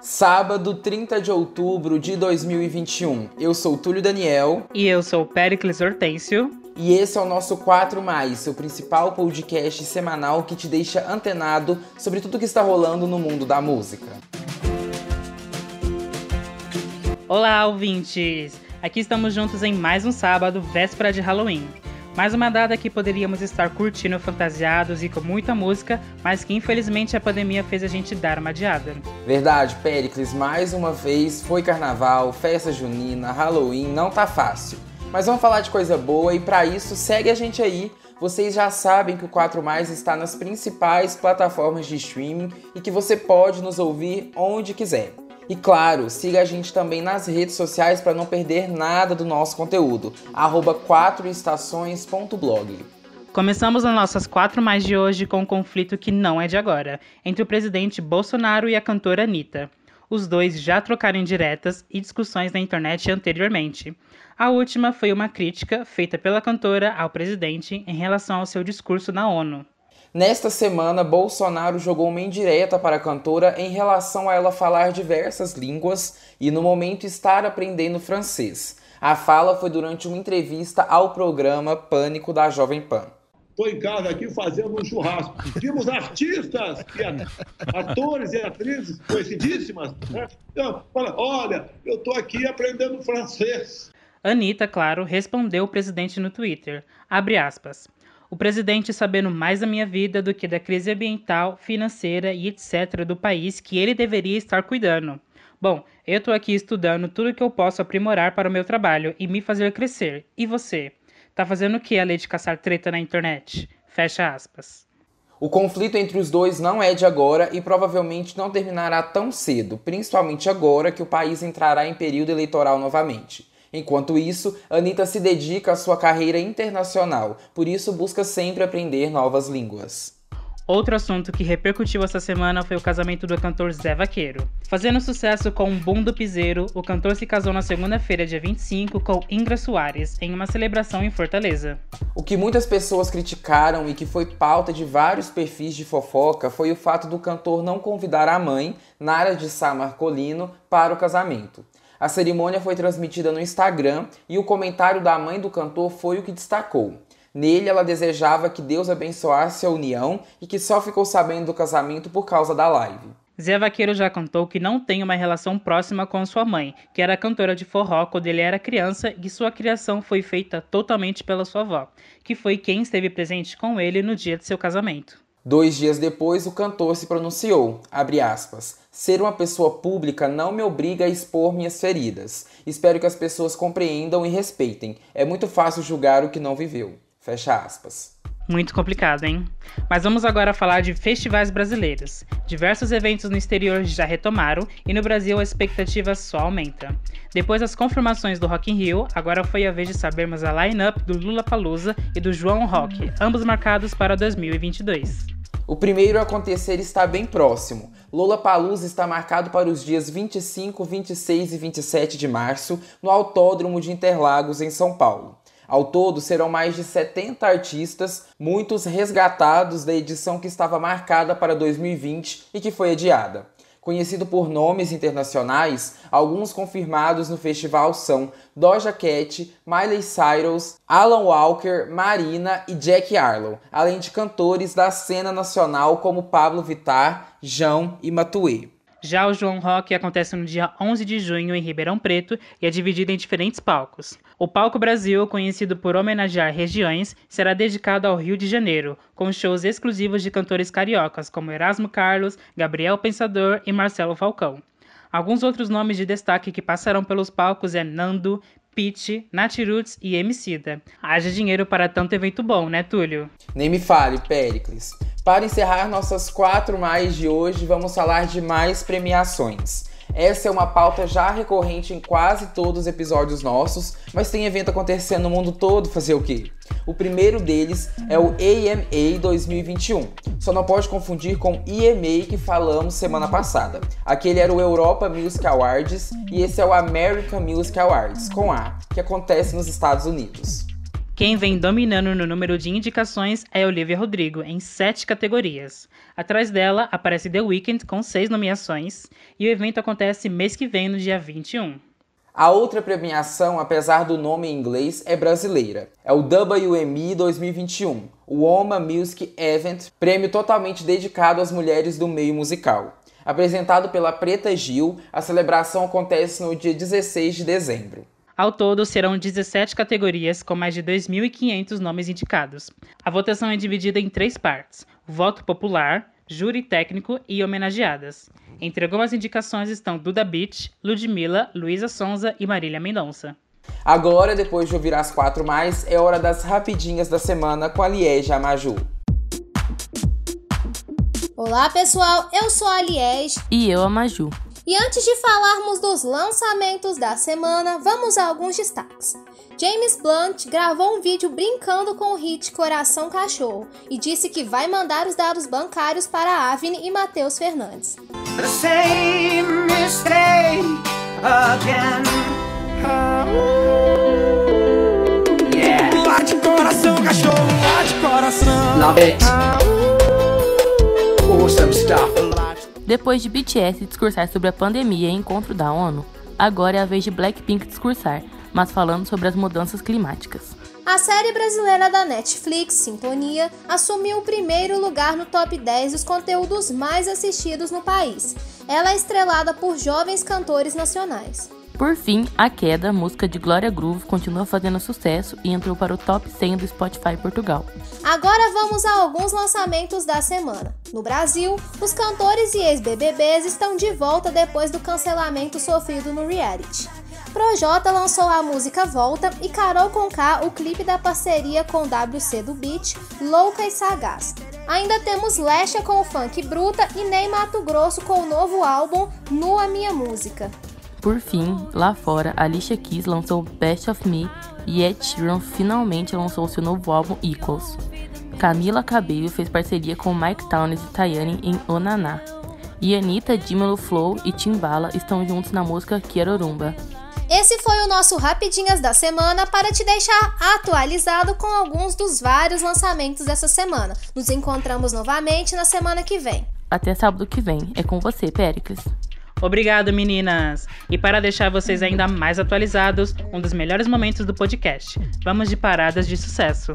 Sábado, 30 de outubro de 2021. Eu sou Túlio Daniel. E eu sou Pericles Hortêncio. E esse é o nosso 4 Mais, seu principal podcast semanal que te deixa antenado sobre tudo que está rolando no mundo da música. Olá, ouvintes! Aqui estamos juntos em mais um sábado, véspera de Halloween. Mais uma data que poderíamos estar curtindo fantasiados e com muita música, mas que infelizmente a pandemia fez a gente dar uma adiada. Verdade, Pericles, mais uma vez foi carnaval, festa junina, Halloween, não tá fácil. Mas vamos falar de coisa boa e para isso segue a gente aí. Vocês já sabem que o 4 Mais está nas principais plataformas de streaming e que você pode nos ouvir onde quiser. E claro, siga a gente também nas redes sociais para não perder nada do nosso conteúdo. Arroba 4estações.blog. Começamos as nossas quatro mais de hoje com um conflito que não é de agora, entre o presidente Bolsonaro e a cantora Anitta. Os dois já trocaram diretas e discussões na internet anteriormente. A última foi uma crítica feita pela cantora ao presidente em relação ao seu discurso na ONU. Nesta semana, Bolsonaro jogou uma indireta para a cantora em relação a ela falar diversas línguas e, no momento, estar aprendendo francês. A fala foi durante uma entrevista ao programa Pânico da Jovem Pan. Estou em casa aqui fazendo um churrasco. Vimos artistas, e atores e atrizes conhecidíssimas. Né? Então, fala, olha, eu estou aqui aprendendo francês. Anitta, claro, respondeu o presidente no Twitter. Abre aspas. O presidente sabendo mais da minha vida do que da crise ambiental, financeira e etc. do país que ele deveria estar cuidando. Bom, eu estou aqui estudando tudo que eu posso aprimorar para o meu trabalho e me fazer crescer. E você? Tá fazendo o que além de caçar treta na internet? Fecha aspas. O conflito entre os dois não é de agora e provavelmente não terminará tão cedo, principalmente agora que o país entrará em período eleitoral novamente. Enquanto isso, Anitta se dedica à sua carreira internacional, por isso busca sempre aprender novas línguas. Outro assunto que repercutiu essa semana foi o casamento do cantor Zé Vaqueiro. Fazendo sucesso com um boom do piseiro, o cantor se casou na segunda-feira, dia 25, com Ingra Soares, em uma celebração em Fortaleza. O que muitas pessoas criticaram e que foi pauta de vários perfis de fofoca foi o fato do cantor não convidar a mãe, Nara de Sá Marcolino, para o casamento. A cerimônia foi transmitida no Instagram e o comentário da mãe do cantor foi o que destacou. Nele, ela desejava que Deus abençoasse a união e que só ficou sabendo do casamento por causa da live. Zé Vaqueiro já contou que não tem uma relação próxima com sua mãe, que era cantora de forró quando ele era criança e sua criação foi feita totalmente pela sua avó, que foi quem esteve presente com ele no dia de seu casamento. Dois dias depois, o cantor se pronunciou, aspas, ser uma pessoa pública não me obriga a expor minhas feridas. Espero que as pessoas compreendam e respeitem. É muito fácil julgar o que não viveu. Fecha aspas. Muito complicado, hein? Mas vamos agora falar de festivais brasileiros. Diversos eventos no exterior já retomaram e no Brasil a expectativa só aumenta. Depois das confirmações do Rock in Rio, agora foi a vez de sabermos a line-up do Lula Palusa e do João Rock, ambos marcados para 2022. O primeiro a acontecer está bem próximo. Lola Palusa está marcado para os dias 25, 26 e 27 de março no Autódromo de Interlagos, em São Paulo. Ao todo, serão mais de 70 artistas, muitos resgatados da edição que estava marcada para 2020 e que foi adiada. Conhecido por nomes internacionais, alguns confirmados no festival são Doja Cat, Miley Cyrus, Alan Walker, Marina e Jack Harlow, além de cantores da cena nacional como Pablo Vittar, João e Matuê. Já o João Rock acontece no dia 11 de junho em Ribeirão Preto e é dividido em diferentes palcos. O Palco Brasil, conhecido por homenagear regiões, será dedicado ao Rio de Janeiro, com shows exclusivos de cantores cariocas como Erasmo Carlos, Gabriel Pensador e Marcelo Falcão. Alguns outros nomes de destaque que passarão pelos palcos é Nando, Pitch, Natiroots e Emicida. Haja dinheiro para tanto evento bom, né, Túlio? Nem me fale, Péricles. Para encerrar nossas quatro mais de hoje, vamos falar de mais premiações. Essa é uma pauta já recorrente em quase todos os episódios nossos, mas tem evento acontecendo no mundo todo, fazer o quê? O primeiro deles é o AMA 2021. Só não pode confundir com EMA que falamos semana passada. Aquele era o Europa Music Awards e esse é o American Music Awards, com A, que acontece nos Estados Unidos. Quem vem dominando no número de indicações é Olivia Rodrigo, em sete categorias. Atrás dela aparece The Weeknd, com seis nomeações, e o evento acontece mês que vem, no dia 21. A outra premiação, apesar do nome em inglês, é brasileira. É o WME 2021, o Woma Music Event, prêmio totalmente dedicado às mulheres do meio musical. Apresentado pela Preta Gil, a celebração acontece no dia 16 de dezembro. Ao todo, serão 17 categorias com mais de 2.500 nomes indicados. A votação é dividida em três partes: voto popular, júri técnico e homenageadas. Entre algumas indicações estão Duda Beach, Ludmilla, Luísa Sonza e Marília Mendonça. Agora, depois de ouvir as quatro mais, é hora das rapidinhas da semana com a Liege Amaju. Olá pessoal, eu sou a Liege. E eu a Maju. E antes de falarmos dos lançamentos da semana, vamos a alguns destaques. James Blunt gravou um vídeo brincando com o hit Coração Cachorro e disse que vai mandar os dados bancários para Avni e Matheus Fernandes. Love it. Awesome stuff. Depois de BTS discursar sobre a pandemia e encontro da ONU, agora é a vez de Blackpink discursar, mas falando sobre as mudanças climáticas. A série brasileira da Netflix, Sintonia, assumiu o primeiro lugar no top 10 dos conteúdos mais assistidos no país. Ela é estrelada por jovens cantores nacionais. Por fim, A Queda, música de Glória Groove, continua fazendo sucesso e entrou para o top 100 do Spotify Portugal. Agora vamos a alguns lançamentos da semana. No Brasil, os cantores e ex-BBBs estão de volta depois do cancelamento sofrido no reality. Projota lançou a música Volta e Carol Conká o clipe da parceria com WC do Beat, Louca e Sagaz. Ainda temos Lesha com o funk Bruta e Ney Mato Grosso com o novo álbum Nua Minha Música. Por fim, lá fora, Alicia Keys lançou Best of Me e Ed Sheeran finalmente lançou seu novo álbum Equals. Camila Cabello fez parceria com Mike Townes e Tayane em Onaná. E Anitta, Dimelo Flow e Timbala estão juntos na música Querorumba. Esse foi o nosso Rapidinhas da semana para te deixar atualizado com alguns dos vários lançamentos dessa semana. Nos encontramos novamente na semana que vem. Até sábado que vem. É com você, Péricles. Obrigado, meninas! E para deixar vocês ainda mais atualizados, um dos melhores momentos do podcast. Vamos de paradas de sucesso.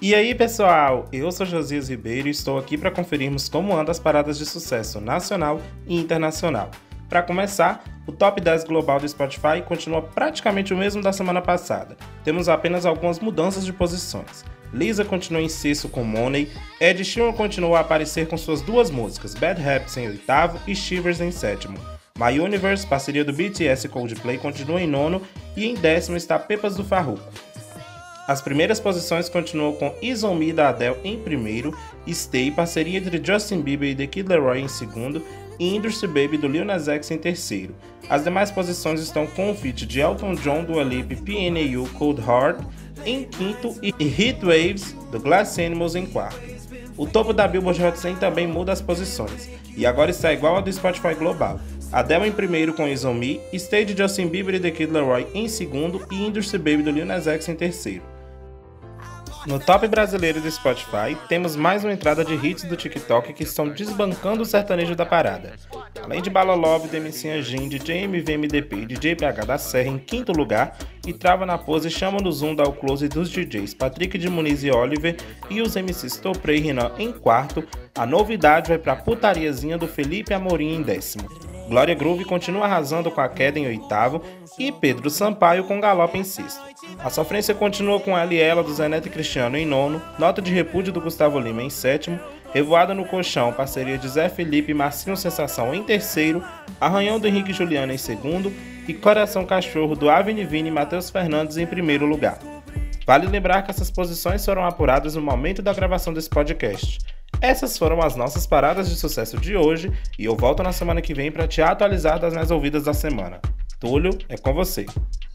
E aí, pessoal? Eu sou Josias Ribeiro e estou aqui para conferirmos como andam as paradas de sucesso nacional e internacional. Para começar, o top 10 global do Spotify continua praticamente o mesmo da semana passada. Temos apenas algumas mudanças de posições. Lisa continua em sexto com Money, Ed Sheeran continua a aparecer com suas duas músicas, Bad Habits em oitavo e Shivers em sétimo. My Universe, parceria do BTS e Coldplay, continua em nono e em décimo está Pepas do Farruko. As primeiras posições continuam com Is On Me da Adele em primeiro, Stay, parceria entre Justin Bieber e The Kid Laroi em segundo e Industry Baby do Lil Nas X em terceiro. As demais posições estão com o feat de Elton John, do Alip, PNAU, Cold Heart, em quinto e Heat Waves do Glass Animals em quarto. O topo da Billboard Hot 100 também muda as posições, e agora está igual ao do Spotify Global. Adele em primeiro com Is On de Justin Bieber e The Kid Laroi em segundo e Industry Baby do Lil Nas X em terceiro. No top brasileiro do Spotify, temos mais uma entrada de hits do TikTok que estão desbancando o sertanejo da parada. Além de Balalove, MC Anjin, DJ MVMDP e DJ PH da Serra em quinto lugar, e Trava na Pose chama no Zoom da Close dos DJs Patrick de Muniz e Oliver e os MCs Toprei e Renan em quarto, a novidade vai para Putariazinha do Felipe Amorim em décimo. Glória Groove continua arrasando com a queda em oitavo e Pedro Sampaio com galope em sexto. A sofrência continua com a Aliela do Zeneto e Cristiano em nono, Nota de Repúdio do Gustavo Lima em sétimo, Revoada no Colchão, parceria de Zé Felipe e Marcinho Sensação em terceiro, Arranhão do Henrique Juliano em segundo e Coração Cachorro do Avni Vini e Matheus Fernandes em primeiro lugar. Vale lembrar que essas posições foram apuradas no momento da gravação desse podcast. Essas foram as nossas paradas de sucesso de hoje e eu volto na semana que vem para te atualizar das mais ouvidas da semana. Túlio, é com você.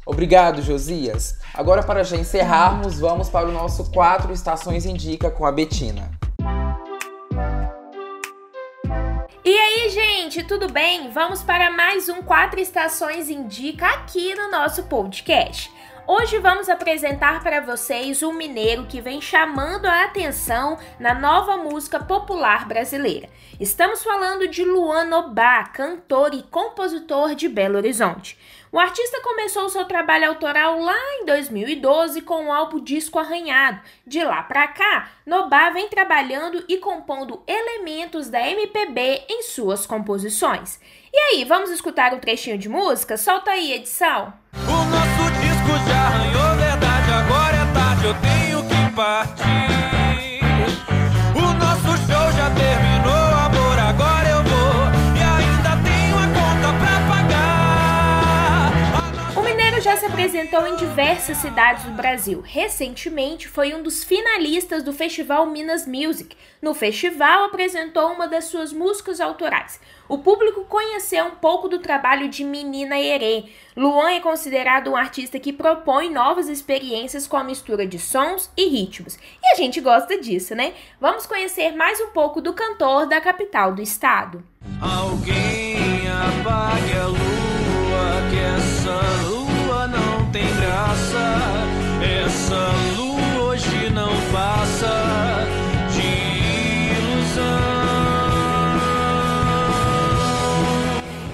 Obrigado, Josias. Agora, para já encerrarmos, vamos para o nosso Quatro Estações Indica com a Betina. E aí, gente, tudo bem? Vamos para mais um Quatro Estações Indica aqui no nosso podcast. Hoje vamos apresentar para vocês um mineiro que vem chamando a atenção na nova música popular brasileira. Estamos falando de Luan Nobá, cantor e compositor de Belo Horizonte. O artista começou seu trabalho autoral lá em 2012 com o álbum Disco Arranhado. De lá para cá, Nobá vem trabalhando e compondo elementos da MPB em suas composições. E aí, vamos escutar um trechinho de música? Solta aí, edição. Disco já arranhou verdade, agora é tarde, eu tenho que partir. Em diversas cidades do Brasil. Recentemente foi um dos finalistas do Festival Minas Music. No festival apresentou uma das suas músicas autorais. O público conheceu um pouco do trabalho de Menina Herê. Luan é considerado um artista que propõe novas experiências com a mistura de sons e ritmos. E a gente gosta disso, né? Vamos conhecer mais um pouco do cantor da capital do estado. Alguém apague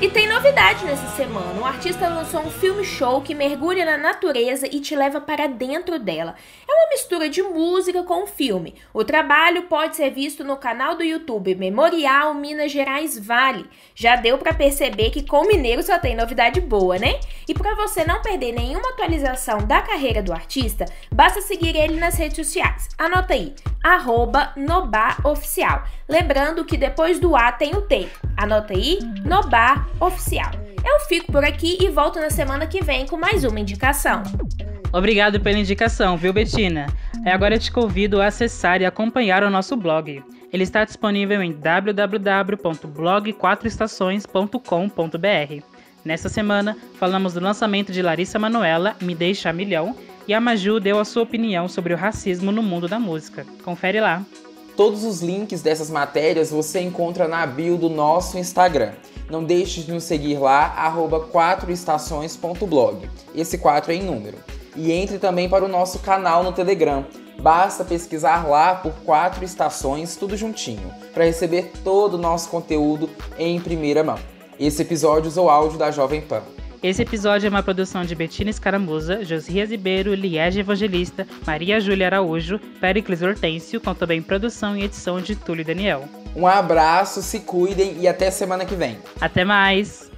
E tem novidade nessa semana. O artista lançou um filme show que mergulha na natureza e te leva para dentro dela. É uma mistura de música com filme. O trabalho pode ser visto no canal do YouTube Memorial Minas Gerais Vale. Já deu para perceber que com o Mineiro só tem novidade boa, né? E para você não perder nenhuma atualização da carreira do artista, basta seguir ele nas redes sociais. Anota aí, arroba Oficial. Lembrando que depois do A tem o T. Anota aí, Nobá Oficial. Eu fico por aqui e volto na semana que vem com mais uma indicação. Obrigado pela indicação, viu, Betina? E agora eu te convido a acessar e acompanhar o nosso blog. Ele está disponível em www.blog4estações.com.br. Nesta semana, falamos do lançamento de Larissa Manoela, Me Deixa Milhão, e a Maju deu a sua opinião sobre o racismo no mundo da música. Confere lá. Todos os links dessas matérias você encontra na bio do nosso Instagram. Não deixe de nos seguir lá, arroba 4estações.blog. Esse 4 é em número. E entre também para o nosso canal no Telegram. Basta pesquisar lá por 4 estações, tudo juntinho, para receber todo o nosso conteúdo em primeira mão. Esse episódio usou áudio da Jovem Pan. Esse episódio é uma produção de Betina Escaramuza, Josias Ribeiro, Liege Evangelista, Maria Júlia Araújo, Pericles Hortêncio, com também produção e edição de Túlio Daniel. Um abraço, se cuidem e até semana que vem. Até mais!